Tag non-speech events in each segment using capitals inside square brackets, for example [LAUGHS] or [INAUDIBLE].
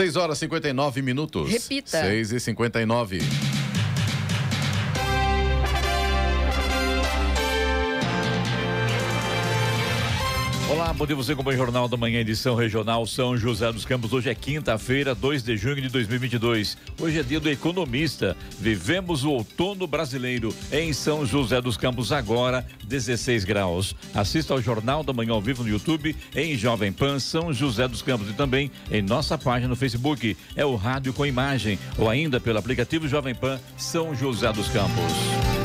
6 horas e 59 minutos. Repita. 6 e 59 Bom dia você com o Jornal da Manhã, edição regional São José dos Campos. Hoje é quinta-feira, 2 de junho de 2022. Hoje é dia do economista. Vivemos o outono brasileiro em São José dos Campos, agora 16 graus. Assista ao Jornal da Manhã ao vivo no YouTube, em Jovem Pan São José dos Campos e também em nossa página no Facebook. É o Rádio com Imagem ou ainda pelo aplicativo Jovem Pan São José dos Campos.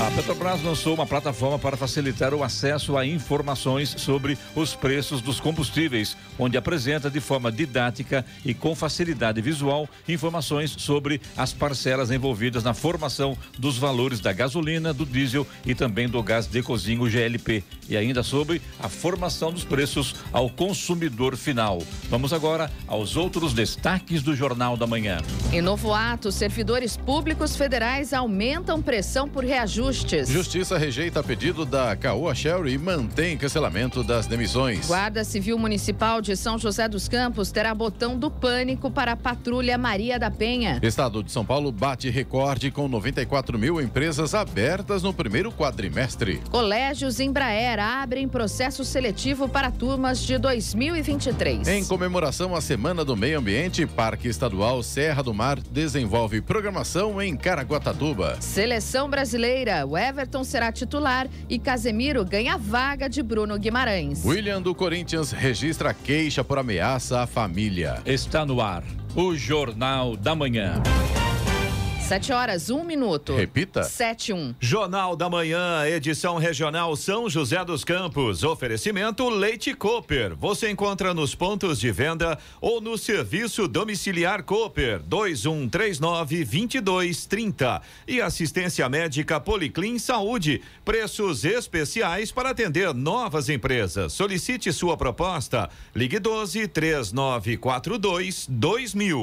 A Petrobras lançou uma plataforma para facilitar o acesso a informações sobre os preços dos combustíveis, onde apresenta de forma didática e com facilidade visual informações sobre as parcelas envolvidas na formação dos valores da gasolina, do diesel e também do gás de cozinho GLP, e ainda sobre a formação dos preços ao consumidor final. Vamos agora aos outros destaques do Jornal da Manhã. Em novo ato, servidores públicos federais aumentam pressão por reajuste ajustes. Justiça rejeita pedido da Caoa Sherry e mantém cancelamento das demissões. Guarda Civil Municipal de São José dos Campos terá botão do pânico para a patrulha Maria da Penha. Estado de São Paulo bate recorde com 94 mil empresas abertas no primeiro quadrimestre. Colégios Embraer abrem processo seletivo para turmas de 2023. Em comemoração à Semana do Meio Ambiente, Parque Estadual Serra do Mar desenvolve programação em Caraguatatuba. Seleção brasileira o Everton será titular e Casemiro ganha vaga de Bruno Guimarães. William do Corinthians registra queixa por ameaça à família. Está no ar o Jornal da Manhã. Sete horas, um minuto. Repita. Sete, um. Jornal da Manhã, edição regional São José dos Campos. Oferecimento Leite Cooper. Você encontra nos pontos de venda ou no serviço domiciliar Cooper, dois um três nove vinte dois trinta. E assistência médica Policlin Saúde. Preços especiais para atender novas empresas. Solicite sua proposta. Ligue doze três nove quatro dois dois mil.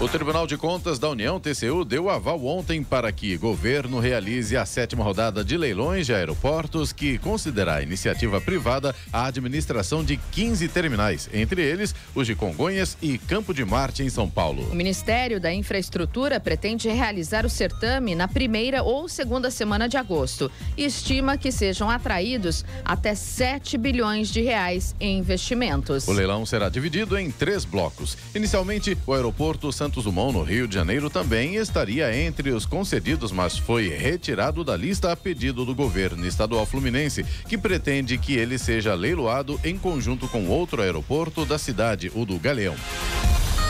O Tribunal de Contas da União, TCU, deu aval ontem para que governo realize a sétima rodada de leilões de aeroportos, que considerará iniciativa privada a administração de 15 terminais, entre eles os de Congonhas e Campo de Marte, em São Paulo. O Ministério da Infraestrutura pretende realizar o certame na primeira ou segunda semana de agosto e estima que sejam atraídos até 7 bilhões de reais em investimentos. O leilão será dividido em três blocos. Inicialmente, o aeroporto São Santos Dumont, no Rio de Janeiro, também estaria entre os concedidos, mas foi retirado da lista a pedido do governo estadual fluminense, que pretende que ele seja leiloado em conjunto com outro aeroporto da cidade, o do Galeão.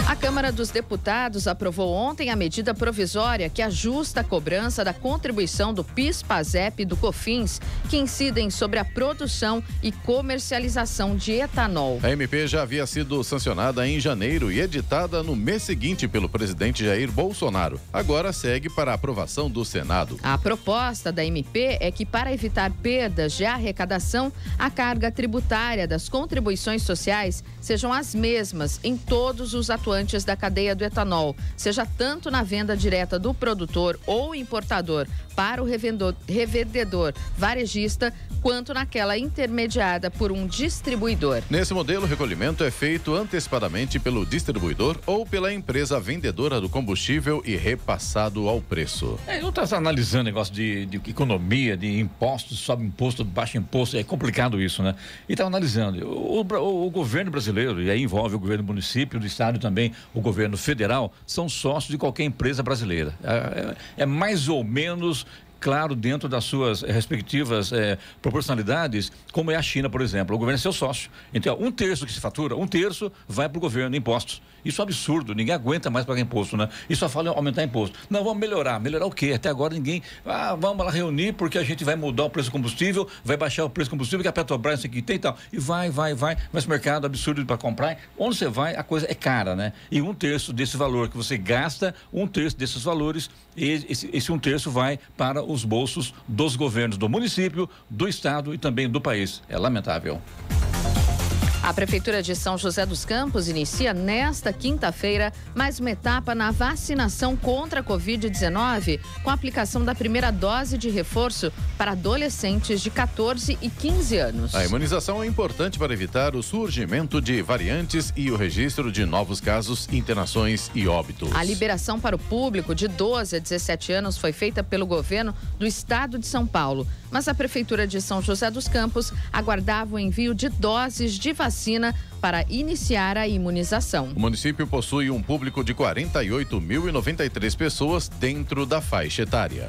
A Câmara dos Deputados aprovou ontem a medida provisória que ajusta a cobrança da contribuição do PIS, PASEP e do COFINS, que incidem sobre a produção e comercialização de etanol. A MP já havia sido sancionada em janeiro e editada no mês seguinte pelo presidente Jair Bolsonaro. Agora segue para a aprovação do Senado. A proposta da MP é que, para evitar perdas de arrecadação, a carga tributária das contribuições sociais sejam as mesmas em todos os atuantes atuantes da cadeia do etanol, seja tanto na venda direta do produtor ou importador para o revendedor, revendedor varejista, quanto naquela intermediada por um distribuidor. Nesse modelo, o recolhimento é feito antecipadamente pelo distribuidor ou pela empresa vendedora do combustível e repassado ao preço. É, não está analisando negócio de, de, economia, de impostos, sobe imposto, baixa imposto, é complicado isso, né? E está analisando. O, o, o, governo brasileiro, e aí envolve o governo do município, do estado também o governo federal, são sócios de qualquer empresa brasileira. é, é, é mais ou menos claro, dentro das suas respectivas é, proporcionalidades, como é a China, por exemplo. O governo é seu sócio. Então, um terço que se fatura, um terço vai para o governo, impostos. Isso é absurdo, ninguém aguenta mais pagar imposto, né? E só fala em aumentar imposto. Não, vamos melhorar. Melhorar o quê? Até agora ninguém. Ah, vamos lá reunir porque a gente vai mudar o preço do combustível, vai baixar o preço do combustível, que a Petrobras aqui tem e tal. E vai, vai, vai. Mas mercado absurdo para comprar. Onde você vai, a coisa é cara, né? E um terço desse valor que você gasta, um terço desses valores, esse, esse um terço vai para os bolsos dos governos do município, do estado e também do país. É lamentável. A Prefeitura de São José dos Campos inicia nesta quinta-feira mais uma etapa na vacinação contra a Covid-19, com a aplicação da primeira dose de reforço para adolescentes de 14 e 15 anos. A imunização é importante para evitar o surgimento de variantes e o registro de novos casos, internações e óbitos. A liberação para o público de 12 a 17 anos foi feita pelo governo do estado de São Paulo, mas a Prefeitura de São José dos Campos aguardava o envio de doses de vacina para iniciar a imunização. O município possui um público de 48.093 pessoas dentro da faixa etária.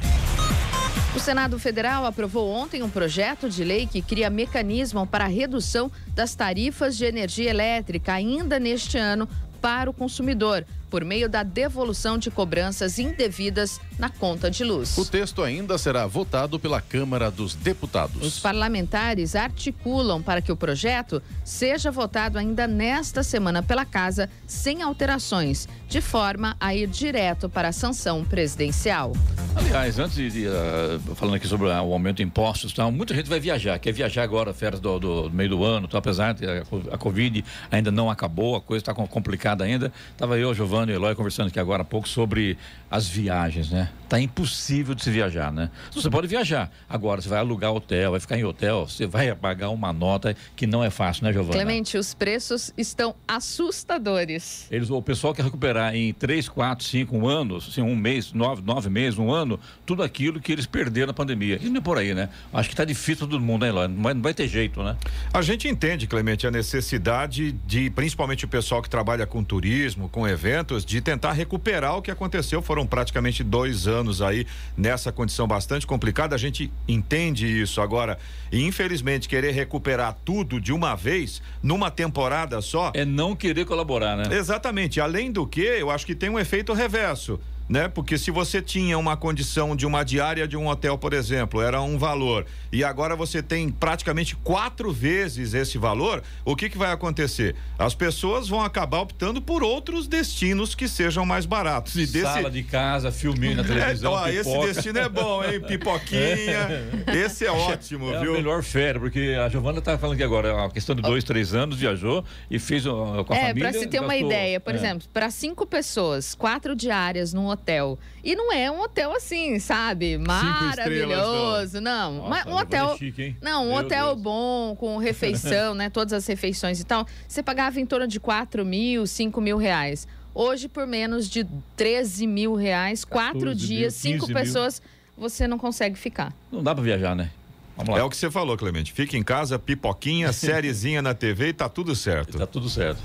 O Senado Federal aprovou ontem um projeto de lei que cria mecanismo para a redução das tarifas de energia elétrica ainda neste ano para o consumidor por meio da devolução de cobranças indevidas na conta de luz. O texto ainda será votado pela Câmara dos Deputados. Os parlamentares articulam para que o projeto seja votado ainda nesta semana pela Casa, sem alterações, de forma a ir direto para a sanção presidencial. Aliás, antes de, uh, falando aqui sobre o aumento de impostos, tá, muita gente vai viajar, quer viajar agora, férias do, do meio do ano, tá, apesar de a, a Covid ainda não acabou, a coisa está complicada ainda. Estava eu, Giovanni Giovanni e Eloy conversando aqui agora há pouco sobre as viagens, né? Tá impossível de se viajar, né? Você pode viajar. Agora, você vai alugar hotel, vai ficar em hotel, você vai pagar uma nota que não é fácil, né, Giovanni? Clemente, os preços estão assustadores. Eles, o pessoal quer recuperar em três, quatro, cinco anos, assim, um mês, nove, nove meses, um ano, tudo aquilo que eles perderam na pandemia. E não é por aí, né? Acho que tá difícil todo mundo, né, Eloy? Não vai, não vai ter jeito, né? A gente entende, Clemente, a necessidade de, principalmente o pessoal que trabalha com turismo, com eventos, de tentar recuperar o que aconteceu. Foram praticamente dois anos aí nessa condição bastante complicada. A gente entende isso agora. E infelizmente querer recuperar tudo de uma vez numa temporada só. É não querer colaborar, né? Exatamente. Além do que, eu acho que tem um efeito reverso né? Porque se você tinha uma condição de uma diária de um hotel, por exemplo, era um valor, e agora você tem praticamente quatro vezes esse valor, o que, que vai acontecer? As pessoas vão acabar optando por outros destinos que sejam mais baratos. E desse... Sala de casa, filminho na televisão. É, [LAUGHS] ó, esse destino é bom, hein? [LAUGHS] Pipoquinha. esse é ótimo, é viu? É a melhor férias, porque a Giovana tá falando aqui agora, a questão de dois, três anos, viajou e fez uh, com a é, família. É, para se ter uma ideia, por é. exemplo, para cinco pessoas, quatro diárias num hotel hotel. E não é um hotel assim, sabe? Maravilhoso. não, Nossa, um hotel. É chique, não, um Meu hotel Deus. bom, com refeição, [LAUGHS] né? Todas as refeições e tal. Você pagava em torno de 4 mil, 5 mil reais. Hoje, por menos de 13 mil reais, quatro dias, cinco pessoas, você não consegue ficar. Não dá para viajar, né? É o que você falou, Clemente. Fica em casa, pipoquinha, [LAUGHS] sériezinha na TV e tá tudo certo. Tá tudo certo.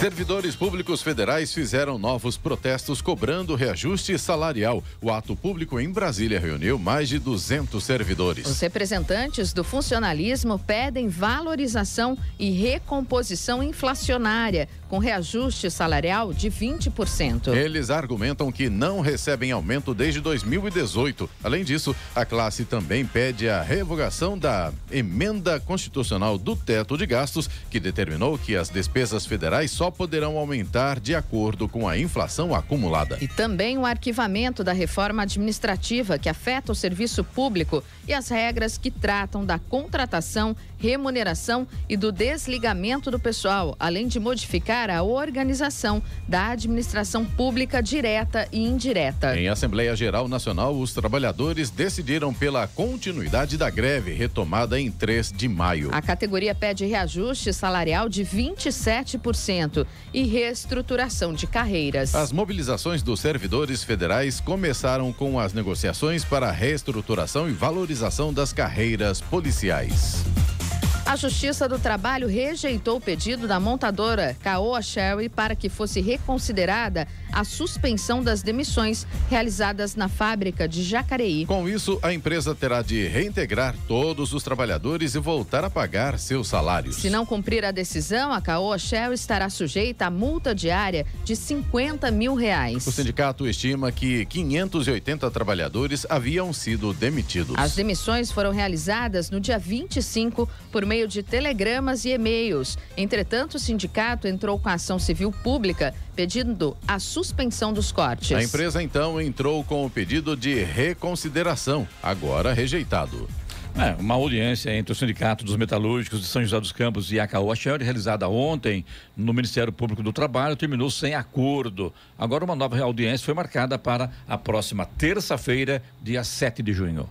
Servidores públicos federais fizeram novos protestos cobrando reajuste salarial. O ato público em Brasília reuniu mais de 200 servidores. Os representantes do funcionalismo pedem valorização e recomposição inflacionária, com reajuste salarial de 20%. Eles argumentam que não recebem aumento desde 2018. Além disso, a classe também pede a revogação da emenda constitucional do teto de gastos, que determinou que as despesas federais só poderão aumentar de acordo com a inflação acumulada. E também o arquivamento da reforma administrativa que afeta o serviço público e as regras que tratam da contratação, remuneração e do desligamento do pessoal, além de modificar a organização da administração pública direta e indireta. Em Assembleia Geral Nacional, os trabalhadores decidiram pela continuidade da greve, retomada em 3 de maio. A categoria pede reajuste salarial de 27% e reestruturação de carreiras. As mobilizações dos servidores federais começaram com as negociações para a reestruturação e valorização das carreiras policiais. A Justiça do Trabalho rejeitou o pedido da montadora Caoa Sherry para que fosse reconsiderada a suspensão das demissões realizadas na fábrica de Jacareí. Com isso, a empresa terá de reintegrar todos os trabalhadores e voltar a pagar seus salários. Se não cumprir a decisão, a Caoa Sherry estará sujeita a multa diária de 50 mil reais. O sindicato estima que 580 trabalhadores haviam sido demitidos. As demissões foram realizadas no dia 25 por meio meio de telegramas e e-mails. Entretanto, o sindicato entrou com a ação civil pública pedindo a suspensão dos cortes. A empresa então entrou com o pedido de reconsideração, agora rejeitado. É, uma audiência entre o Sindicato dos Metalúrgicos de São José dos Campos e a Caoa realizada ontem no Ministério Público do Trabalho, terminou sem acordo. Agora uma nova audiência foi marcada para a próxima terça-feira, dia 7 de junho.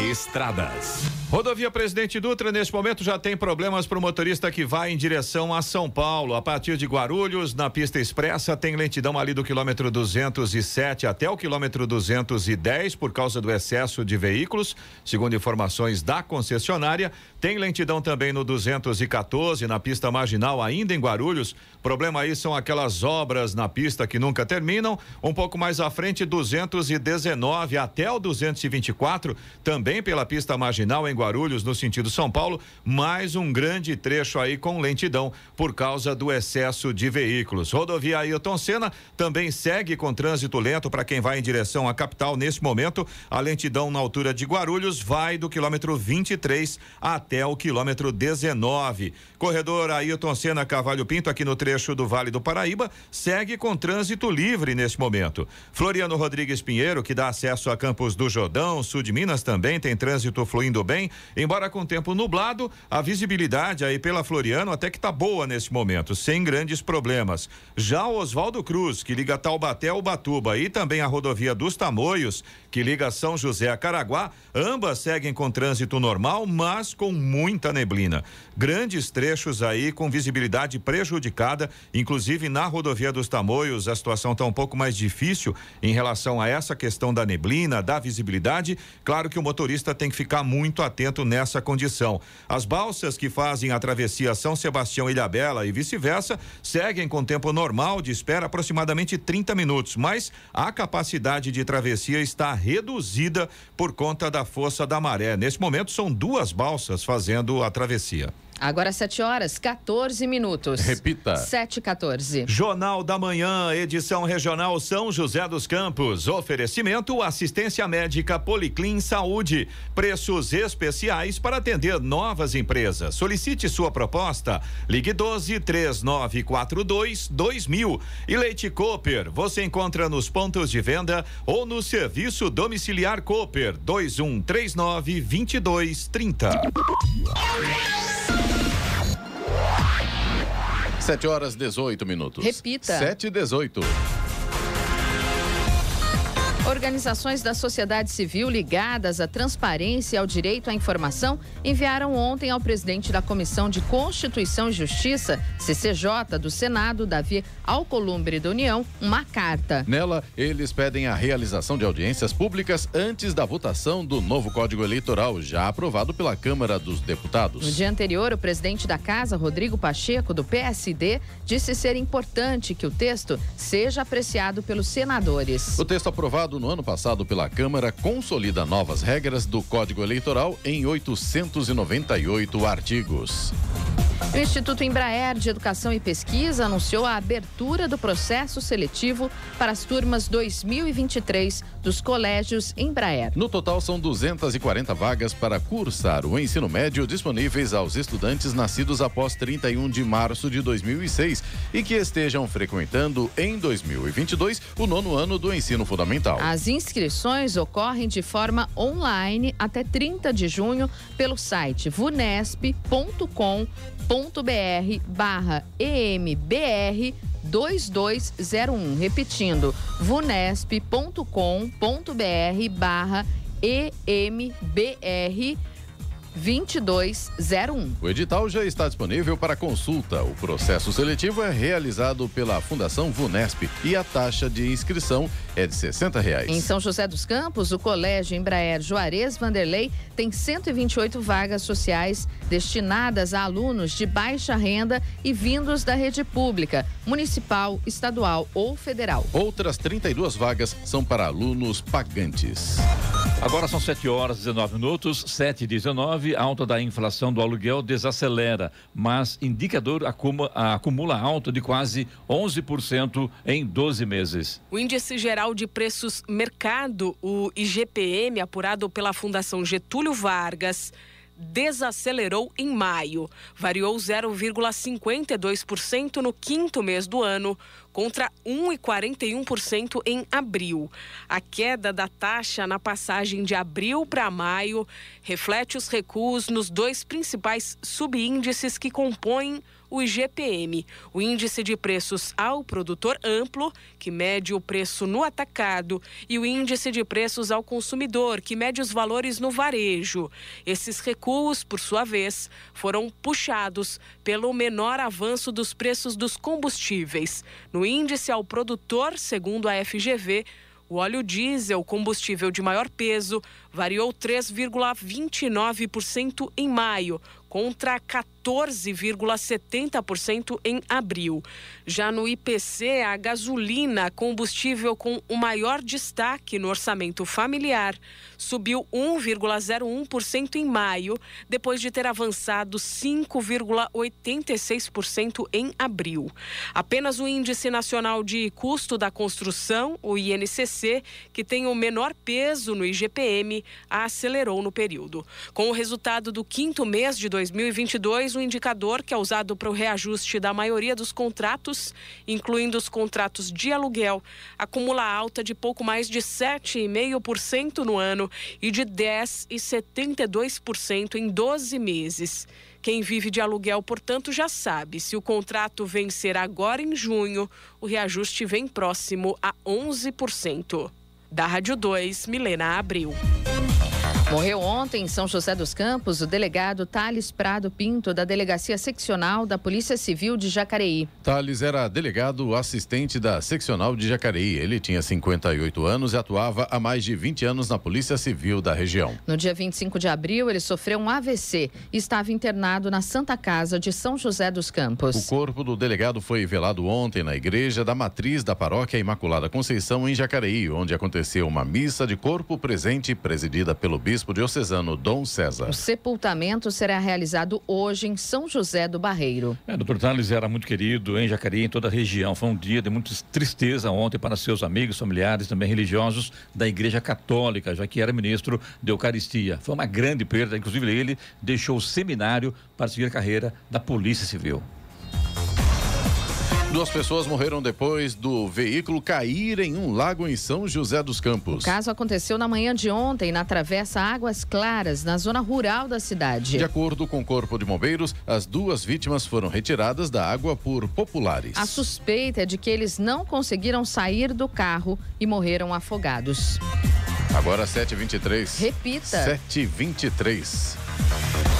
Estradas. Rodovia Presidente Dutra, nesse momento, já tem problemas para o motorista que vai em direção a São Paulo. A partir de Guarulhos, na pista expressa, tem lentidão ali do quilômetro 207 até o quilômetro 210 por causa do excesso de veículos. Segundo informações da concessionária, tem lentidão também no 214 na pista marginal, ainda em Guarulhos. Problema aí são aquelas obras na pista que nunca terminam. Um pouco mais à frente, 219 até o 224, também pela pista marginal em Guarulhos, no sentido São Paulo, mais um grande trecho aí com lentidão por causa do excesso de veículos. Rodovia Ailton Senna também segue com trânsito lento para quem vai em direção à capital nesse momento. A lentidão na altura de Guarulhos vai do quilômetro 23 até o quilômetro 19. Corredor Ailton Senna Cavalho Pinto, aqui no trecho do Vale do Paraíba, segue com trânsito livre nesse momento. Floriano Rodrigues Pinheiro, que dá acesso a Campos do Jordão, sul de Minas, também tem trânsito fluindo bem embora com tempo nublado, a visibilidade aí pela Floriano até que tá boa nesse momento, sem grandes problemas. Já o Oswaldo Cruz, que liga Taubaté ao Batuba e também a rodovia dos Tamoios, que liga São José a Caraguá, ambas seguem com trânsito normal, mas com muita neblina. Grandes trechos aí com visibilidade prejudicada, inclusive na rodovia dos Tamoios, a situação está um pouco mais difícil em relação a essa questão da neblina, da visibilidade. Claro que o motorista tem que ficar muito atento nessa condição. As balsas que fazem a travessia São Sebastião Ilhabela e vice-versa seguem com tempo normal de espera aproximadamente 30 minutos, mas a capacidade de travessia está reduzida por conta da força da maré. Nesse momento são duas balsas fazendo a travessia. Agora 7 horas, 14 minutos. Repita. 7 14. Jornal da Manhã, edição regional São José dos Campos. Oferecimento assistência médica Policlin Saúde. Preços especiais para atender novas empresas. Solicite sua proposta. Ligue 12 3942 2000. E Leite Cooper, você encontra nos pontos de venda ou no serviço domiciliar Cooper 2139 2230. 7 horas 18 minutos. Repita. 7 e 18. Organizações da sociedade civil ligadas à transparência e ao direito à informação enviaram ontem ao presidente da Comissão de Constituição e Justiça, CCJ, do Senado, Davi Alcolumbre da União, uma carta. Nela, eles pedem a realização de audiências públicas antes da votação do novo Código Eleitoral, já aprovado pela Câmara dos Deputados. No dia anterior, o presidente da Casa, Rodrigo Pacheco, do PSD, disse ser importante que o texto seja apreciado pelos senadores. O texto aprovado no ano passado pela Câmara consolida novas regras do Código Eleitoral em 898 artigos. O Instituto Embraer de Educação e Pesquisa anunciou a abertura do processo seletivo para as turmas 2023 dos colégios Embraer. No total, são 240 vagas para cursar o ensino médio disponíveis aos estudantes nascidos após 31 de março de 2006 e que estejam frequentando em 2022 o nono ano do ensino fundamental. As inscrições ocorrem de forma online até 30 de junho pelo site vunesp.com.br barra EMBR 2201. Repetindo, vunesp.com.br barra EMBR 2201. O edital já está disponível para consulta. O processo seletivo é realizado pela Fundação Vunesp e a taxa de inscrição é de 60 reais. Em São José dos Campos, o Colégio Embraer Juarez Vanderlei tem 128 vagas sociais destinadas a alunos de baixa renda e vindos da rede pública, municipal, estadual ou federal. Outras 32 vagas são para alunos pagantes. Agora são 7 horas e 19 minutos, 7 e 19. A alta da inflação do aluguel desacelera, mas indicador acumula, acumula alta de quase 11% em 12 meses. O índice geral de preços mercado, o IGPM, apurado pela Fundação Getúlio Vargas, desacelerou em maio. Variou 0,52% no quinto mês do ano, contra 1,41% em abril. A queda da taxa na passagem de abril para maio reflete os recuos nos dois principais subíndices que compõem o IGPM, o Índice de Preços ao Produtor Amplo, que mede o preço no atacado, e o Índice de Preços ao Consumidor, que mede os valores no varejo. Esses recuos, por sua vez, foram puxados pelo menor avanço dos preços dos combustíveis. No Índice ao Produtor, segundo a FGV, o óleo diesel, combustível de maior peso, variou 3,29% em maio, contra 14,70% em abril. Já no IPC, a gasolina, combustível com o maior destaque no orçamento familiar, subiu 1,01% em maio, depois de ter avançado 5,86% em abril. Apenas o Índice Nacional de Custo da Construção, o INCC, que tem o menor peso no IGPM, acelerou no período. Com o resultado do quinto mês de 2022, o indicador que é usado para o reajuste da maioria dos contratos, incluindo os contratos de aluguel, acumula alta de pouco mais de 7,5% no ano e de 10,72% em 12 meses. Quem vive de aluguel, portanto, já sabe, se o contrato vencer agora em junho, o reajuste vem próximo a 11%. Da Rádio 2, Milena Abril. Morreu ontem em São José dos Campos o delegado Thales Prado Pinto, da Delegacia Seccional da Polícia Civil de Jacareí. Thales era delegado assistente da Seccional de Jacareí. Ele tinha 58 anos e atuava há mais de 20 anos na Polícia Civil da região. No dia 25 de abril, ele sofreu um AVC e estava internado na Santa Casa de São José dos Campos. O corpo do delegado foi velado ontem na igreja da matriz da paróquia Imaculada Conceição, em Jacareí, onde aconteceu uma missa de corpo presente presidida pelo bispo bispo diocesano Dom César. O sepultamento será realizado hoje em São José do Barreiro. É, doutor Thales era muito querido em Jacareí, em toda a região. Foi um dia de muita tristeza ontem para seus amigos, familiares, também religiosos da Igreja Católica, já que era ministro de Eucaristia. Foi uma grande perda, inclusive ele deixou o seminário para seguir a carreira da Polícia Civil. Duas pessoas morreram depois do veículo cair em um lago em São José dos Campos. O caso aconteceu na manhã de ontem na travessa Águas Claras, na zona rural da cidade. De acordo com o Corpo de Bombeiros, as duas vítimas foram retiradas da água por populares. A suspeita é de que eles não conseguiram sair do carro e morreram afogados. Agora 7h23. Repita. 7h23.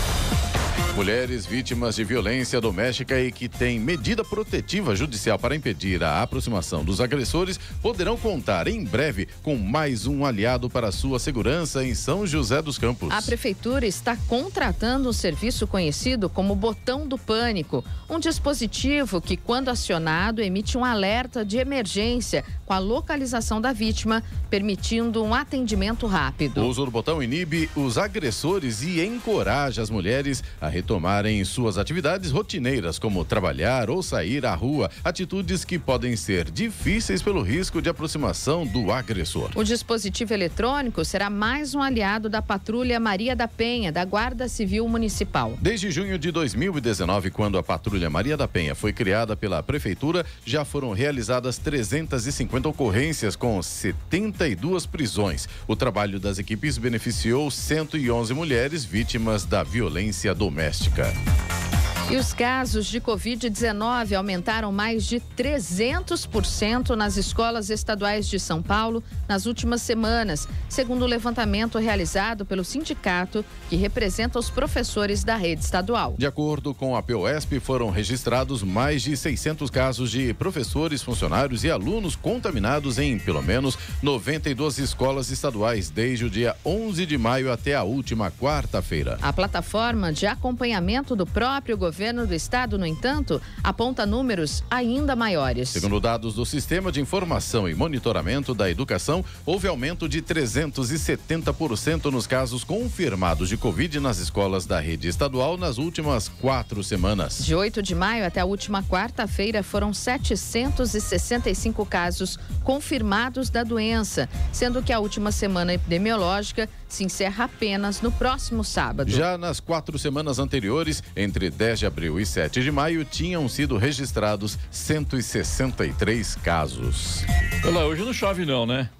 Mulheres vítimas de violência doméstica e que têm medida protetiva judicial para impedir a aproximação dos agressores poderão contar em breve com mais um aliado para sua segurança em São José dos Campos. A prefeitura está contratando um serviço conhecido como Botão do Pânico, um dispositivo que, quando acionado, emite um alerta de emergência com a localização da vítima, permitindo um atendimento rápido. O uso do botão inibe os agressores e encoraja as mulheres a retomarem suas atividades rotineiras, como trabalhar ou sair à rua, atitudes que podem ser difíceis pelo risco de aproximação do agressor. O dispositivo eletrônico será mais um aliado da Patrulha Maria da Penha, da Guarda Civil Municipal. Desde junho de 2019, quando a Patrulha Maria da Penha foi criada pela Prefeitura, já foram realizadas 350 ocorrências com 72 prisões. O trabalho das equipes beneficiou 111 mulheres vítimas da violência doméstica doméstica. E os casos de Covid-19 aumentaram mais de 300% nas escolas estaduais de São Paulo nas últimas semanas, segundo o levantamento realizado pelo sindicato que representa os professores da rede estadual. De acordo com a POSP, foram registrados mais de 600 casos de professores, funcionários e alunos contaminados em pelo menos 92 escolas estaduais desde o dia 11 de maio até a última quarta-feira. A plataforma de acompanhamento do próprio governo governo do estado, no entanto, aponta números ainda maiores. Segundo dados do Sistema de Informação e Monitoramento da Educação, houve aumento de 370% nos casos confirmados de Covid nas escolas da rede estadual nas últimas quatro semanas. De 8 de maio até a última quarta-feira, foram 765 casos confirmados da doença, sendo que a última semana epidemiológica se encerra apenas no próximo sábado. Já nas quatro semanas anteriores, entre 10 de abril e 7 de maio, tinham sido registrados 163 casos. Olha lá, hoje não chove não, né?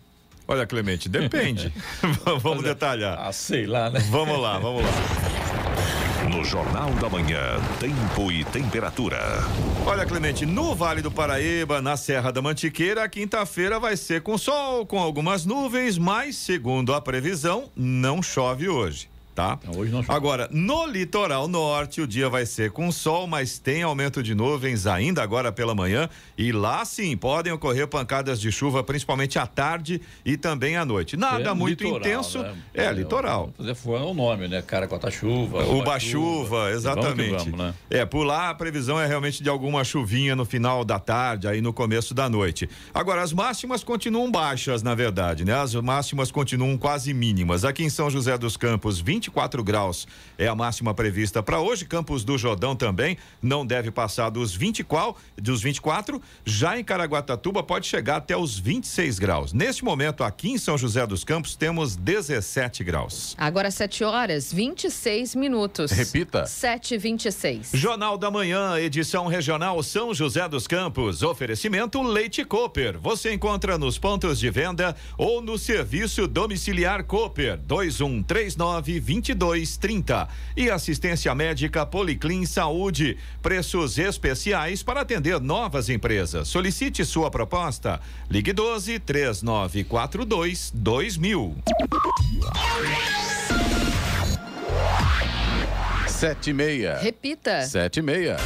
Olha, Clemente, depende. [LAUGHS] [LAUGHS] vamos detalhar. Ah, sei lá, né? Vamos lá, vamos lá. No Jornal da Manhã, tempo e temperatura. Olha, Clemente, no Vale do Paraíba, na Serra da Mantiqueira, a quinta-feira vai ser com sol, com algumas nuvens, mas, segundo a previsão, não chove hoje tá? Não, hoje não chove. Agora, no litoral norte, o dia vai ser com sol, mas tem aumento de nuvens ainda agora pela manhã. E lá sim podem ocorrer pancadas de chuva, principalmente à tarde e também à noite. Nada É muito litoral, intenso. né? É, litoral. Fazer foi o nome, né? Cara com a chuva. Uba-chuva, exatamente. Vamos vamos, né? É, por lá a previsão é realmente de alguma chuvinha no final da tarde, aí no começo da noite. Agora, as máximas continuam baixas, na verdade, né? As máximas continuam quase mínimas. Aqui em São José dos Campos, 24 graus é a máxima prevista para hoje. Campos do Jordão também não deve passar dos 20 qual, dos 24. Já em Caraguatatuba pode chegar até os 26 graus. Neste momento, aqui em São José dos Campos, temos 17 graus. Agora 7 horas 26 minutos. Repita. 7 e 26 Jornal da Manhã, edição regional São José dos Campos. Oferecimento Leite Cooper. Você encontra nos pontos de venda ou no serviço domiciliar Cooper 2139 2230. E assistência médica Policlin Saúde. Preços especiais para atender novas empresas. Solicite sua proposta. Ligue 12 3942 2000. Sete e meia. Repita. Sete e meia.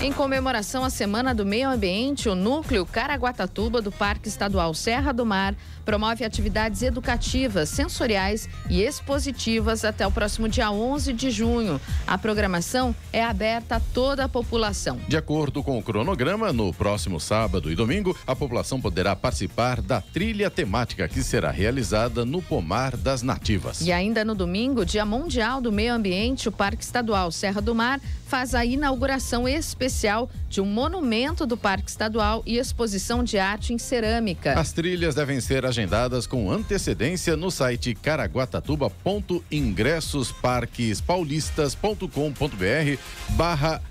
Em comemoração à Semana do Meio Ambiente, o Núcleo Caraguatatuba do Parque Estadual Serra do Mar promove atividades educativas, sensoriais e expositivas até o próximo dia 11 de junho. A programação é aberta a toda a população. De acordo com o cronograma, no próximo sábado e domingo, a população poderá participar da trilha temática que será realizada no Pomar das Nativas. E ainda no domingo, Dia Mundial do Meio Ambiente, o Parque Estadual Serra do Mar faz a inauguração especial de um monumento do Parque Estadual e exposição de arte em cerâmica. As trilhas devem ser agendadas com antecedência no site caraguatatuba.ingressosparquespaulistas.com.br barra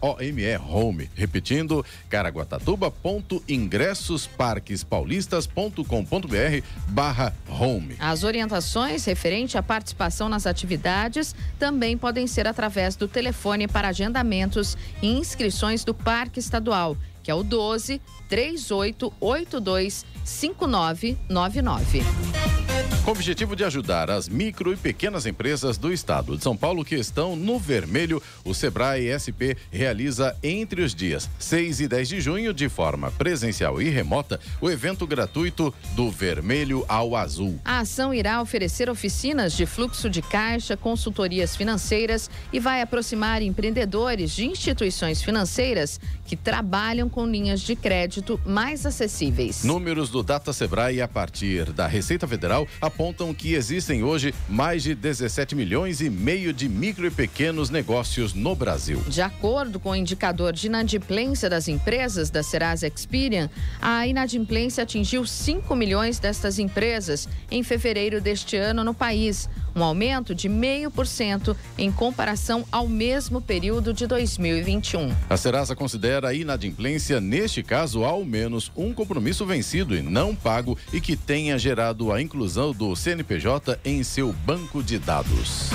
HOME Home. Repetindo, caraguatatuba.ingressosparquespaulistas.com.br barra Home. As orientações referente à participação nas atividades também podem ser através do telefone para agendamentos e inscrições do Parque Estadual, que é o 12 3882 5999. Com o objetivo de ajudar as micro e pequenas empresas do estado de São Paulo que estão no vermelho, o Sebrae SP realiza entre os dias 6 e 10 de junho, de forma presencial e remota, o evento gratuito do Vermelho ao Azul. A ação irá oferecer oficinas de fluxo de caixa, consultorias financeiras e vai aproximar empreendedores de instituições financeiras que trabalham com linhas de crédito mais acessíveis. Números do Data Sebrae a partir da Receita Federal apontam que existem hoje mais de 17 milhões e meio de micro e pequenos negócios no Brasil. De acordo com o indicador de inadimplência das empresas da Serasa Experian, a inadimplência atingiu 5 milhões destas empresas em fevereiro deste ano no país, um aumento de 0,5% em comparação ao mesmo período de 2021. A Serasa considera a inadimplência, neste caso, ao menos um compromisso vencido e não pago e que tenha gerado a inclusão do CNPJ em seu banco de dados.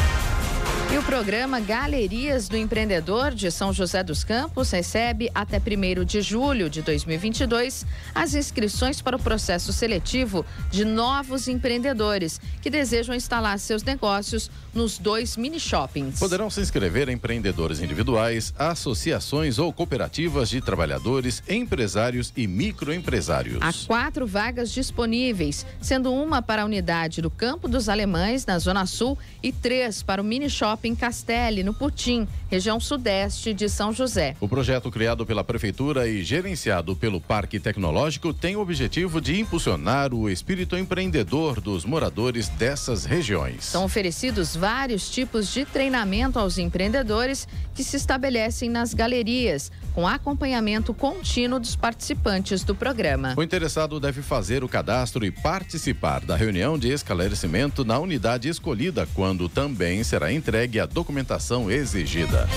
E o programa Galerias do Empreendedor de São José dos Campos recebe até 1 de julho de 2022 as inscrições para o processo seletivo de novos empreendedores que desejam instalar seus negócios nos dois mini shoppings. Poderão se inscrever empreendedores individuais, associações ou cooperativas de trabalhadores, empresários e microempresários. Há quatro vagas disponíveis, sendo uma para a unidade do Campo dos Alemães, na Zona Sul, e três para o mini shopping Shopping Castelli, no Putim, região sudeste de São José. O projeto criado pela Prefeitura e gerenciado pelo Parque Tecnológico tem o objetivo de impulsionar o espírito empreendedor dos moradores dessas regiões. São oferecidos vários tipos de treinamento aos empreendedores que se estabelecem nas galerias, com acompanhamento contínuo dos participantes do programa. O interessado deve fazer o cadastro e participar da reunião de esclarecimento na unidade escolhida, quando também será entregue a documentação exigida.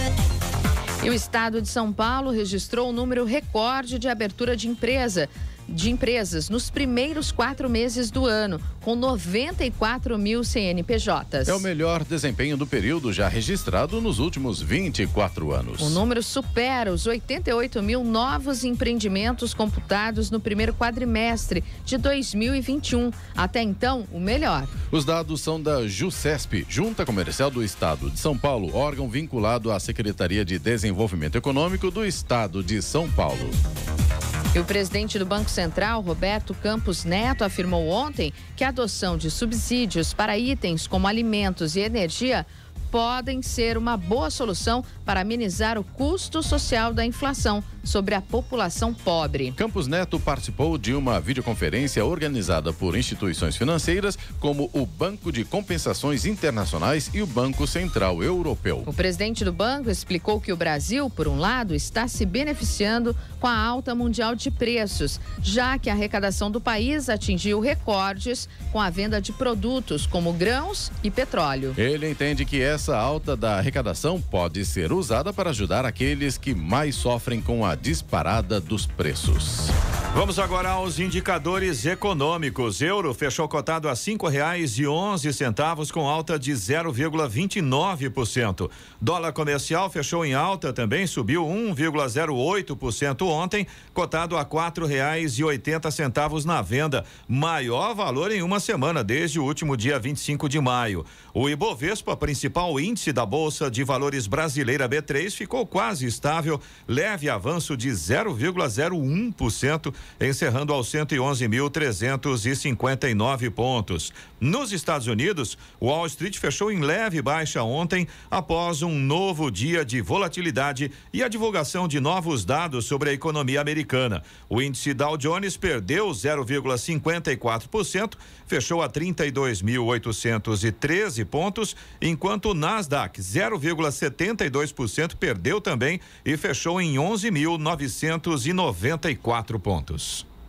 E o estado de São Paulo registrou um número recorde de abertura de empresa de empresas nos primeiros quatro meses do ano, com 94 mil CNPJs. É o melhor desempenho do período já registrado nos últimos 24 anos. O número supera os 88 mil novos empreendimentos computados no primeiro quadrimestre de 2021. Até então, o melhor. Os dados são da JUCESP, Junta Comercial do Estado de São Paulo, órgão vinculado à Secretaria de Desenvolvimento Econômico do Estado de São Paulo. E o presidente do Banco Central, Roberto Campos Neto, afirmou ontem que a adoção de subsídios para itens como alimentos e energia podem ser uma boa solução para amenizar o custo social da inflação sobre a população pobre. Campos Neto participou de uma videoconferência organizada por instituições financeiras como o Banco de Compensações Internacionais e o Banco Central Europeu. O presidente do banco explicou que o Brasil, por um lado, está se beneficiando com a alta mundial de preços, já que a arrecadação do país atingiu recordes com a venda de produtos como grãos e petróleo. Ele entende que essa alta da arrecadação pode ser usada para ajudar aqueles que mais sofrem com a disparada dos preços. Vamos agora aos indicadores econômicos. Euro fechou cotado a cinco reais e onze centavos com alta de 0,29%. Dólar comercial fechou em alta também, subiu 1,08% ontem, cotado a quatro reais e oitenta centavos na venda, maior valor em uma semana desde o último dia 25 de maio. O Ibovespa, principal índice da Bolsa de Valores brasileira B3, ficou quase estável, leve avanço de 0,01% encerrando aos 111.359 pontos. Nos Estados Unidos, Wall Street fechou em leve baixa ontem, após um novo dia de volatilidade e a divulgação de novos dados sobre a economia americana. O índice Dow Jones perdeu 0,54%, fechou a 32.813 pontos, enquanto o Nasdaq 0,72% perdeu também e fechou em 11.994 pontos.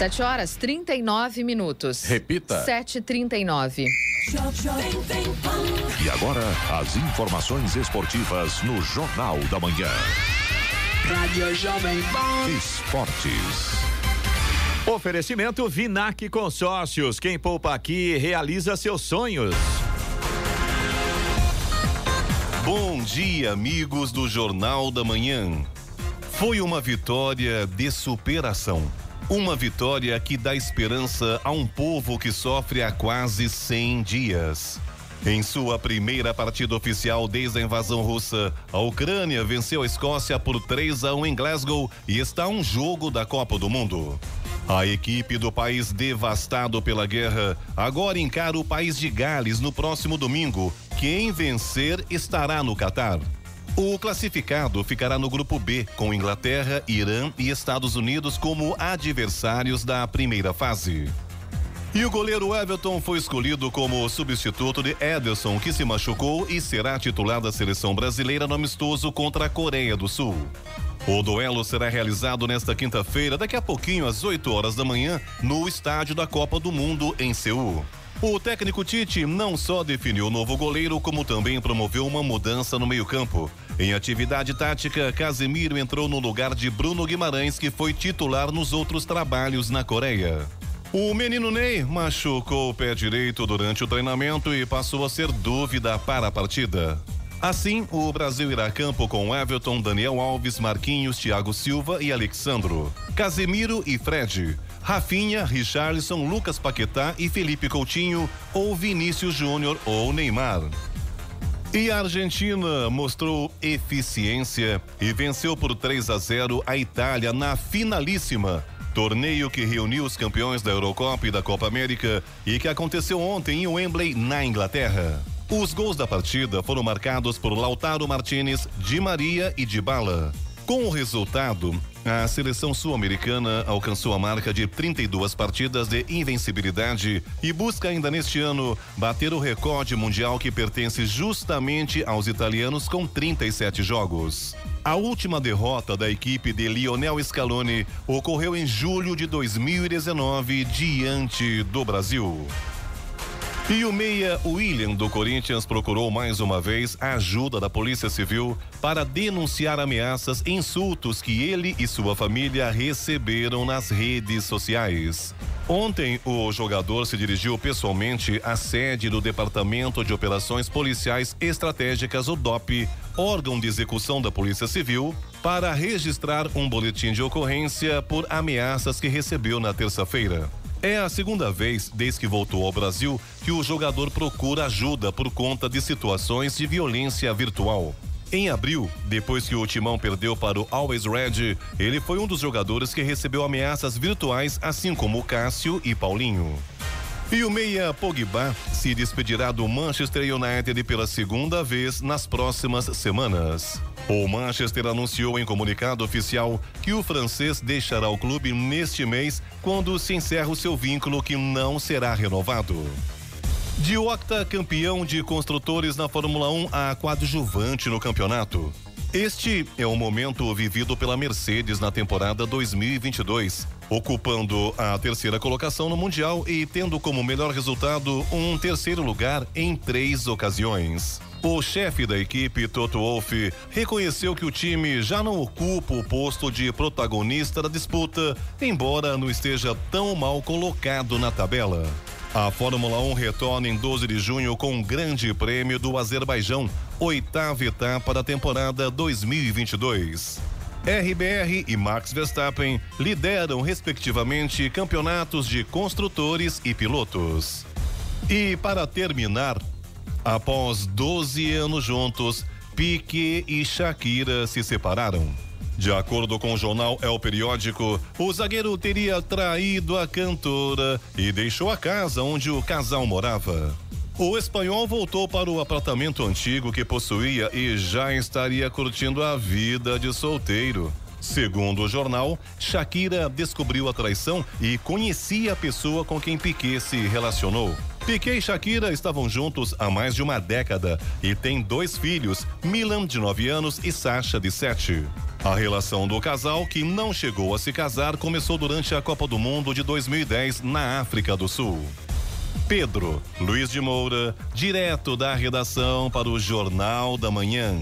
7 horas 39 minutos. Repita. 7h39. E agora, as informações esportivas no Jornal da Manhã. Rádio Jovem Pan. Esportes. Oferecimento Vinac Consórcios. Quem poupa aqui realiza seus sonhos. Bom dia, amigos do Jornal da Manhã. Foi uma vitória de superação. Uma vitória que dá esperança a um povo que sofre há quase 100 dias. Em sua primeira partida oficial desde a invasão russa, a Ucrânia venceu a Escócia por 3 a 1 em Glasgow e está um jogo da Copa do Mundo. A equipe do país devastado pela guerra agora encara o país de Gales no próximo domingo. Quem vencer estará no Catar. O classificado ficará no grupo B, com Inglaterra, Irã e Estados Unidos como adversários da primeira fase. E o goleiro Everton foi escolhido como substituto de Ederson, que se machucou e será titular da seleção brasileira no amistoso contra a Coreia do Sul. O duelo será realizado nesta quinta-feira, daqui a pouquinho, às 8 horas da manhã, no estádio da Copa do Mundo, em Seul. O técnico Tite não só definiu o novo goleiro, como também promoveu uma mudança no meio-campo. Em atividade tática, Casemiro entrou no lugar de Bruno Guimarães, que foi titular nos outros trabalhos na Coreia. O menino Ney machucou o pé direito durante o treinamento e passou a ser dúvida para a partida. Assim, o Brasil irá a campo com Everton, Daniel Alves, Marquinhos, Thiago Silva e Alexandro, Casemiro e Fred, Rafinha, Richarlison, Lucas Paquetá e Felipe Coutinho ou Vinícius Júnior ou Neymar. E a Argentina mostrou eficiência e venceu por 3 a 0 a Itália na finalíssima torneio que reuniu os campeões da Eurocopa e da Copa América e que aconteceu ontem em Wembley, na Inglaterra. Os gols da partida foram marcados por Lautaro Martinez, Di Maria e Di Bala. Com o resultado, a seleção sul-americana alcançou a marca de 32 partidas de invencibilidade e busca ainda neste ano bater o recorde mundial que pertence justamente aos italianos com 37 jogos. A última derrota da equipe de Lionel Scaloni ocorreu em julho de 2019 diante do Brasil. E o meia William do Corinthians procurou mais uma vez a ajuda da Polícia Civil para denunciar ameaças e insultos que ele e sua família receberam nas redes sociais. Ontem, o jogador se dirigiu pessoalmente à sede do Departamento de Operações Policiais Estratégicas, o DOP, órgão de execução da Polícia Civil, para registrar um boletim de ocorrência por ameaças que recebeu na terça-feira. É a segunda vez desde que voltou ao Brasil que o jogador procura ajuda por conta de situações de violência virtual. Em abril, depois que o Timão perdeu para o Always Red, ele foi um dos jogadores que recebeu ameaças virtuais, assim como Cássio e Paulinho. E o meia Pogba se despedirá do Manchester United pela segunda vez nas próximas semanas. O Manchester anunciou em comunicado oficial que o francês deixará o clube neste mês, quando se encerra o seu vínculo que não será renovado. De octa campeão de construtores na Fórmula 1 a coadjuvante no campeonato. Este é o momento vivido pela Mercedes na temporada 2022, ocupando a terceira colocação no Mundial e tendo como melhor resultado um terceiro lugar em três ocasiões. O chefe da equipe, Toto Wolff, reconheceu que o time já não ocupa o posto de protagonista da disputa, embora não esteja tão mal colocado na tabela. A Fórmula 1 retorna em 12 de junho com um grande prêmio do Azerbaijão, oitava etapa da temporada 2022. RBR e Max Verstappen lideram, respectivamente, campeonatos de construtores e pilotos. E para terminar, Após 12 anos juntos, Pique e Shakira se separaram. De acordo com o jornal El Periódico, o zagueiro teria traído a cantora e deixou a casa onde o casal morava. O espanhol voltou para o apartamento antigo que possuía e já estaria curtindo a vida de solteiro. Segundo o jornal, Shakira descobriu a traição e conhecia a pessoa com quem Piquet se relacionou. Piquet e Shakira estavam juntos há mais de uma década e têm dois filhos, Milan, de 9 anos, e Sasha, de 7. A relação do casal, que não chegou a se casar, começou durante a Copa do Mundo de 2010 na África do Sul. Pedro Luiz de Moura, direto da redação para o Jornal da Manhã.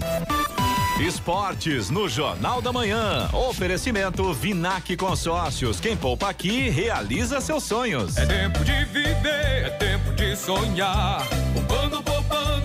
Esportes no Jornal da Manhã. Oferecimento Vinac Consórcios. Quem poupa aqui realiza seus sonhos. É tempo de viver, é tempo de sonhar. Poupando, poupando,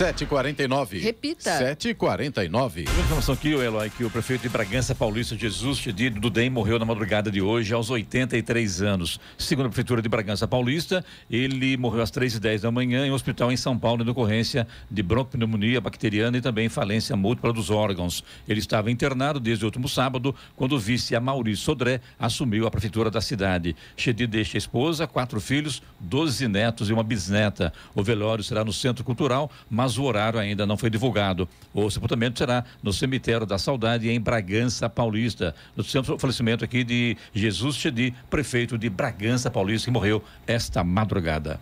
7h49. Repita. 7h49. Uma informação aqui, Eloy, que o prefeito de Bragança Paulista, Jesus Chedido Dudem, morreu na madrugada de hoje, aos 83 anos. Segundo a Prefeitura de Bragança Paulista, ele morreu às 3h10 da manhã em um hospital em São Paulo, em decorrência de broncopneumonia bacteriana e também falência múltipla dos órgãos. Ele estava internado desde o último sábado, quando o vice Maurício Sodré assumiu a prefeitura da cidade. Chedido deixa a esposa, quatro filhos, 12 netos e uma bisneta. O velório será no Centro Cultural, mas o horário ainda não foi divulgado. O sepultamento será no Cemitério da Saudade, em Bragança Paulista. No centro falecimento aqui de Jesus Chedi, prefeito de Bragança Paulista, que morreu esta madrugada.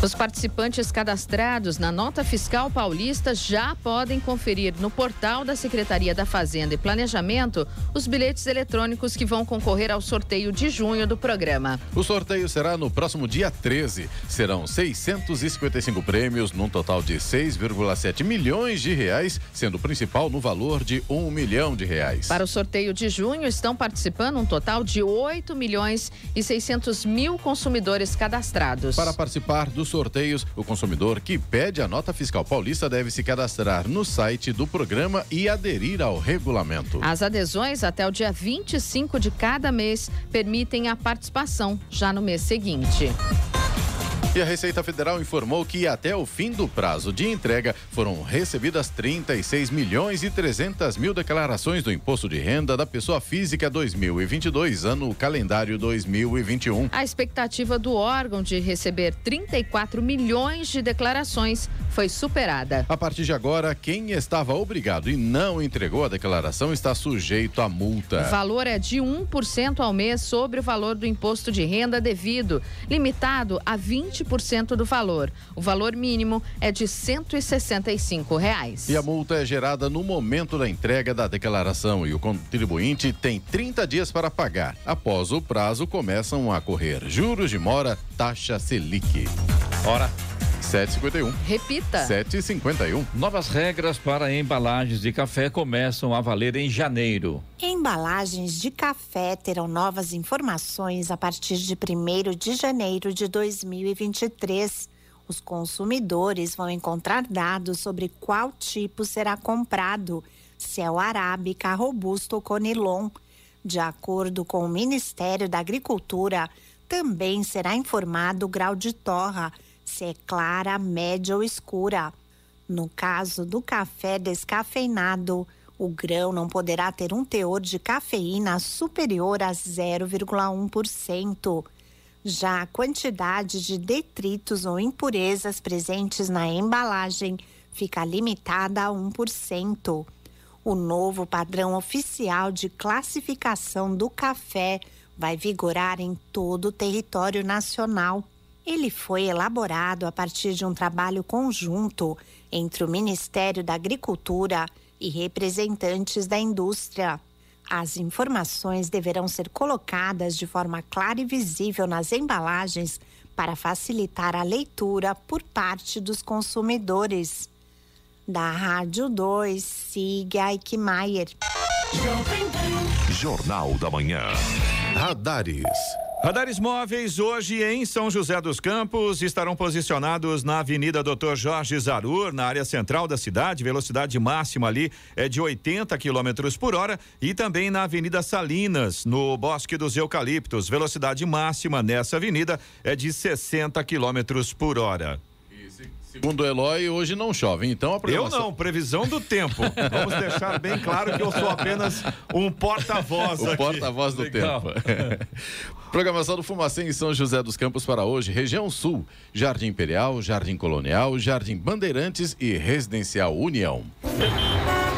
Os participantes cadastrados na nota fiscal paulista já podem conferir no portal da Secretaria da Fazenda e Planejamento os bilhetes eletrônicos que vão concorrer ao sorteio de junho do programa. O sorteio será no próximo dia 13. Serão 655 prêmios, num total de 6,7 milhões de reais, sendo o principal no valor de 1 milhão de reais. Para o sorteio de junho, estão participando um total de 8 milhões e 600 mil consumidores cadastrados. Para participar dos sorteios, o consumidor que pede a nota fiscal paulista deve se cadastrar no site do programa e aderir ao regulamento. As adesões até o dia 25 de cada mês permitem a participação já no mês seguinte. E a Receita Federal informou que até o fim do prazo de entrega foram recebidas 36 milhões e 300 mil declarações do imposto de renda da pessoa física 2022, ano calendário 2021. A expectativa do órgão de receber 34 milhões de declarações foi superada. A partir de agora, quem estava obrigado e não entregou a declaração está sujeito a multa. O valor é de 1% ao mês sobre o valor do imposto de renda devido, limitado a 20% do valor. O valor mínimo é de 165 reais. E a multa é gerada no momento da entrega da declaração e o contribuinte tem 30 dias para pagar. Após o prazo, começam a correr juros de mora, taxa Selic. Hora. 751. Repita. 751. Novas regras para embalagens de café começam a valer em janeiro. Embalagens de café terão novas informações a partir de 1 de janeiro de 2023. Os consumidores vão encontrar dados sobre qual tipo será comprado, se é o arábica, robusto ou conilon. De acordo com o Ministério da Agricultura, também será informado o grau de torra, se é clara, média ou escura. No caso do café descafeinado, o grão não poderá ter um teor de cafeína superior a 0,1%. Já a quantidade de detritos ou impurezas presentes na embalagem fica limitada a 1%. O novo padrão oficial de classificação do café vai vigorar em todo o território nacional. Ele foi elaborado a partir de um trabalho conjunto entre o Ministério da Agricultura e representantes da indústria. As informações deverão ser colocadas de forma clara e visível nas embalagens para facilitar a leitura por parte dos consumidores. Da Rádio 2, siga Eichmeier. Jornal da Manhã. Radares. Radares móveis hoje em São José dos Campos estarão posicionados na Avenida Doutor Jorge Zarur, na área central da cidade. Velocidade máxima ali é de 80 km por hora. E também na Avenida Salinas, no Bosque dos Eucaliptos. Velocidade máxima nessa avenida é de 60 km por hora. Segundo o Eloy, hoje não chove, então a programação... Eu não, previsão do tempo. Vamos deixar bem claro que eu sou apenas um porta-voz O porta-voz do Legal. tempo. [LAUGHS] Programação do Fumacê em São José dos Campos para hoje, região sul, Jardim Imperial, Jardim Colonial, Jardim Bandeirantes e Residencial União.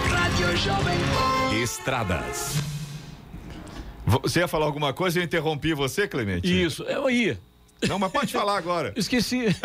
Rádio Jovem Pan. Estradas. Você ia falar alguma coisa e eu interrompi você, Clemente? Isso, eu ia. Não, mas pode falar agora. [LAUGHS] Esqueci. [LAUGHS]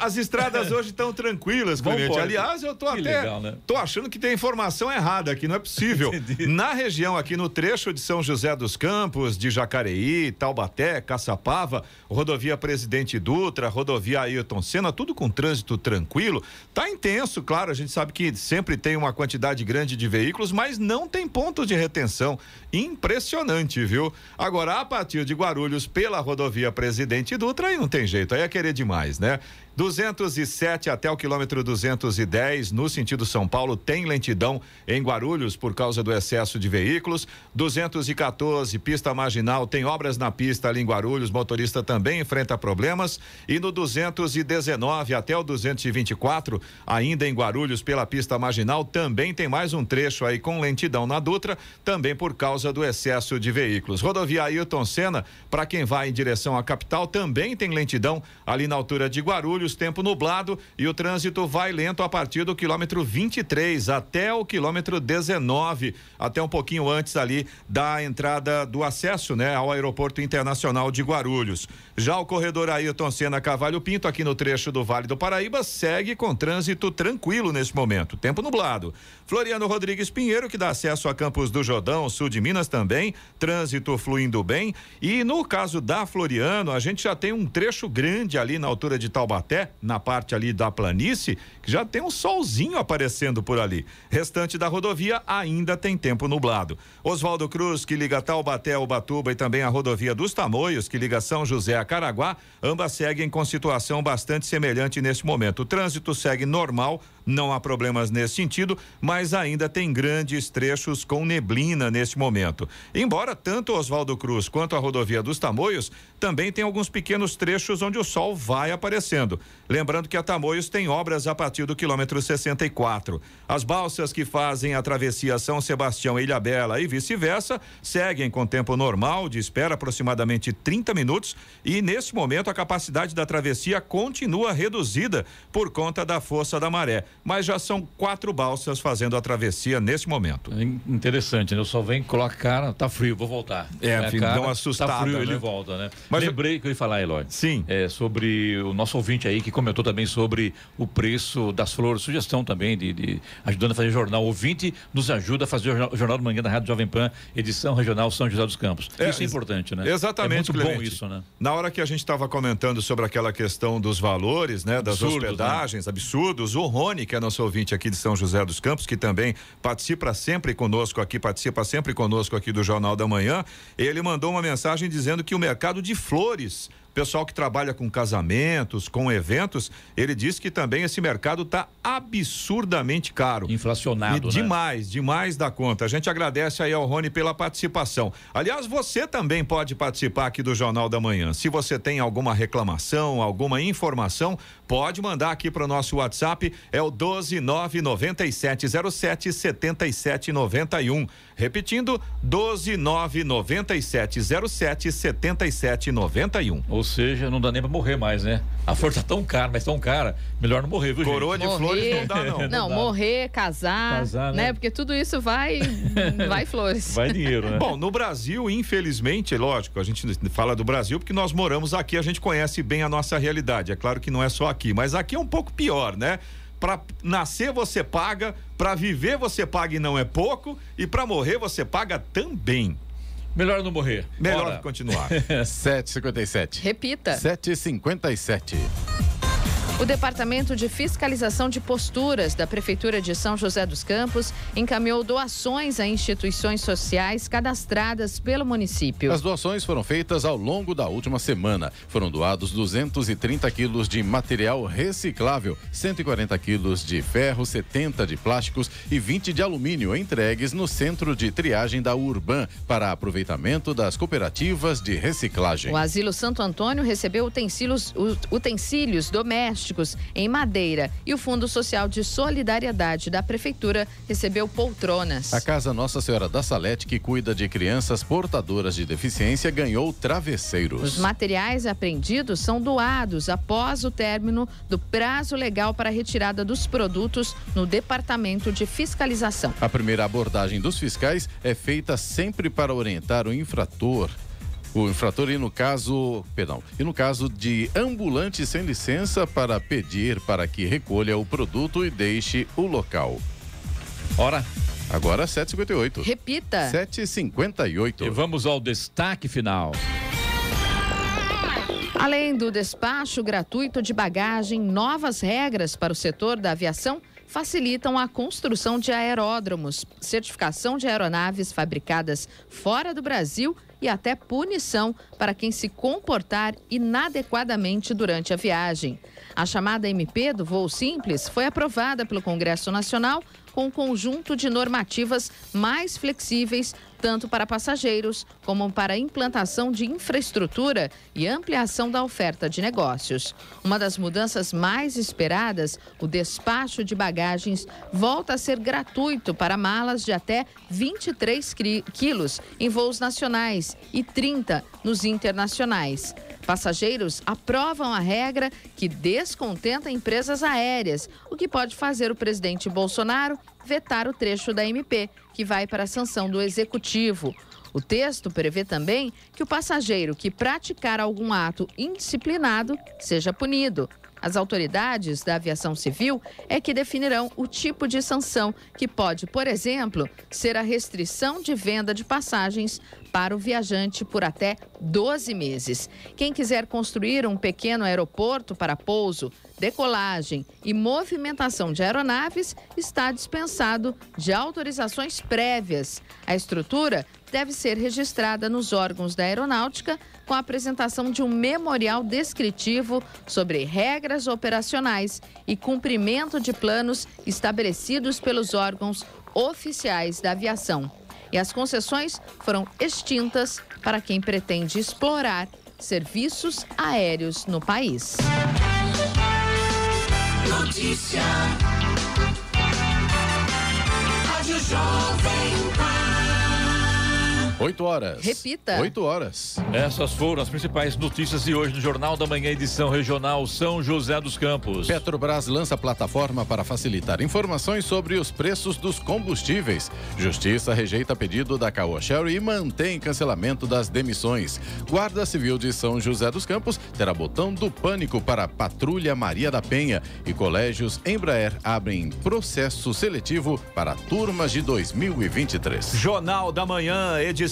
As estradas hoje estão tranquilas, Clemente. Aliás, eu tô Que até. legal, né? Tô achando que tem informação errada aqui, não é possível. [LAUGHS] Na região aqui no trecho de São José dos Campos, de Jacareí, Taubaté, Caçapava, rodovia Presidente Dutra, rodovia Ayrton Senna, tudo com trânsito tranquilo. Tá intenso, claro, a gente sabe que sempre tem uma quantidade grande de veículos, mas não tem pontos de retenção. Impressionante, viu? Agora, a partir de Guarulhos, pela rodovia Presidente Dutra, aí não tem jeito, aí é querer demais, né? 207 até o quilômetro 210, no sentido São Paulo, tem lentidão em Guarulhos por causa do excesso de veículos. 214, pista marginal, tem obras na pista ali em Guarulhos, motorista também enfrenta problemas. E no 219 até o 224, ainda em Guarulhos, pela pista marginal, também tem mais um trecho aí com lentidão na Dutra, também por causa do excesso de veículos. Rodovia Ailton Senna, para quem vai em direção à capital, também tem lentidão ali na altura de Guarulhos, tempo nublado e o trânsito vai lento a partir do quilômetro 23 até o quilômetro 19, até um pouquinho antes ali da entrada do acesso, né, ao Aeroporto Internacional de Guarulhos. Já o corredor Ailton Senna Cavalho Pinto, aqui no trecho do Vale do Paraíba, segue com trânsito tranquilo nesse momento. Tempo nublado. Floriano Rodrigues Pinheiro, que dá acesso a Campos do Jordão, sul de Minas também, trânsito fluindo bem. E no caso da Floriano, a gente já tem um trecho grande ali na altura de Taubaté, na parte ali da planície, que já tem um solzinho aparecendo por ali. Restante da rodovia ainda tem tempo nublado. Oswaldo Cruz, que liga Taubaté ao Batuba e também a rodovia dos Tamoios, que liga São José a Caraguá, ambas seguem com situação bastante semelhante nesse momento. O trânsito segue normal, não há problemas nesse sentido, mas ainda tem grandes trechos com neblina neste momento. Embora tanto Oswaldo Cruz quanto a rodovia dos Tamoios também tem alguns pequenos trechos onde o sol vai aparecendo. Lembrando que a Tamoios tem obras a partir do quilômetro 64. As balsas que fazem a travessia São Sebastião Ilha Bela e vice-versa seguem com tempo normal, de espera aproximadamente 30 minutos, e nesse momento a capacidade da travessia continua reduzida por conta da força da maré mas já são quatro balsas fazendo a travessia nesse momento. É interessante, né? Eu só venho, coloca cara, tá frio, vou voltar. É, a cara, dá uma assustada. Tá frio, né? ele volta, né? Mas Lembrei eu... que eu ia falar, Eloy. Sim. É, sobre o nosso ouvinte aí que comentou também sobre o preço das flores, sugestão também de, de ajudando a fazer jornal. O ouvinte nos ajuda a fazer o jornal, jornal do Manhã da Rádio Jovem Pan, edição regional São José dos Campos. É, isso é importante, né? Exatamente. É muito bom isso, né? Na hora que a gente estava comentando sobre aquela questão dos valores, né? Das Absurdos, hospedagens, né? absurdos, o Rony, que é nosso ouvinte aqui de São José dos Campos, que também participa sempre conosco aqui, participa sempre conosco aqui do Jornal da Manhã, ele mandou uma mensagem dizendo que o mercado de flores pessoal que trabalha com casamentos, com eventos, ele disse que também esse mercado está absurdamente caro. Inflacionado. E demais, né? demais da conta. A gente agradece aí ao Rony pela participação. Aliás, você também pode participar aqui do Jornal da Manhã. Se você tem alguma reclamação, alguma informação, pode mandar aqui para o nosso WhatsApp, é o 1299707 7791. Repetindo, 1299707 7791. Ou seja, não dá nem pra morrer mais, né? A flor tá tão cara, mas tão cara, melhor não morrer, viu, Coroa gente? de flores não dá, não. [LAUGHS] Não, Não dá. morrer, casar, Casar, né? né? Porque tudo isso vai, [LAUGHS] vai flores. Vai dinheiro, né? Bom, no Brasil, infelizmente, é lógico, a gente fala do Brasil porque nós moramos aqui, a gente conhece bem a nossa realidade. É claro que não é só aqui, mas aqui é um pouco pior, né? Para nascer você paga, para viver você paga e não é pouco, e para morrer você paga também. Melhor não morrer. Melhor Bora. continuar. [LAUGHS] 7h57. Repita. 7h57. O Departamento de Fiscalização de Posturas da Prefeitura de São José dos Campos encaminhou doações a instituições sociais cadastradas pelo município. As doações foram feitas ao longo da última semana. Foram doados 230 quilos de material reciclável, 140 quilos de ferro, 70 de plásticos e 20 de alumínio entregues no centro de triagem da Urban para aproveitamento das cooperativas de reciclagem. O Asilo Santo Antônio recebeu utensílios, utensílios domésticos em madeira e o Fundo Social de Solidariedade da Prefeitura recebeu poltronas. A Casa Nossa Senhora da Salete, que cuida de crianças portadoras de deficiência, ganhou travesseiros. Os materiais apreendidos são doados após o término do prazo legal para a retirada dos produtos no Departamento de Fiscalização. A primeira abordagem dos fiscais é feita sempre para orientar o infrator. O infrator e no caso, perdão, e no caso de ambulante sem licença para pedir para que recolha o produto e deixe o local. Hora. Agora 7h58. Repita. 7h58. E vamos ao destaque final. Além do despacho gratuito de bagagem, novas regras para o setor da aviação facilitam a construção de aeródromos, certificação de aeronaves fabricadas fora do Brasil e até punição para quem se comportar inadequadamente durante a viagem. A chamada MP do voo simples foi aprovada pelo Congresso Nacional com um conjunto de normativas mais flexíveis, tanto para passageiros como para implantação de infraestrutura e ampliação da oferta de negócios. Uma das mudanças mais esperadas, o despacho de bagagens, volta a ser gratuito para malas de até 23 quilos em voos nacionais e 30 nos internacionais. Passageiros aprovam a regra que descontenta empresas aéreas, o que pode fazer o presidente Bolsonaro vetar o trecho da MP, que vai para a sanção do executivo. O texto prevê também que o passageiro que praticar algum ato indisciplinado seja punido. As autoridades da aviação civil é que definirão o tipo de sanção, que pode, por exemplo, ser a restrição de venda de passagens para o viajante por até 12 meses. Quem quiser construir um pequeno aeroporto para pouso, decolagem e movimentação de aeronaves está dispensado de autorizações prévias. A estrutura deve ser registrada nos órgãos da aeronáutica com a apresentação de um memorial descritivo sobre regras operacionais e cumprimento de planos estabelecidos pelos órgãos oficiais da aviação e as concessões foram extintas para quem pretende explorar serviços aéreos no país. Notícia. Rádio Jovem Pan. 8 horas. Repita. 8 horas. Essas foram as principais notícias de hoje no Jornal da Manhã, edição regional São José dos Campos. Petrobras lança plataforma para facilitar informações sobre os preços dos combustíveis. Justiça rejeita pedido da Caoa Sherry e mantém cancelamento das demissões. Guarda Civil de São José dos Campos terá botão do pânico para Patrulha Maria da Penha e colégios Embraer abrem processo seletivo para turmas de 2023. Jornal da Manhã, edição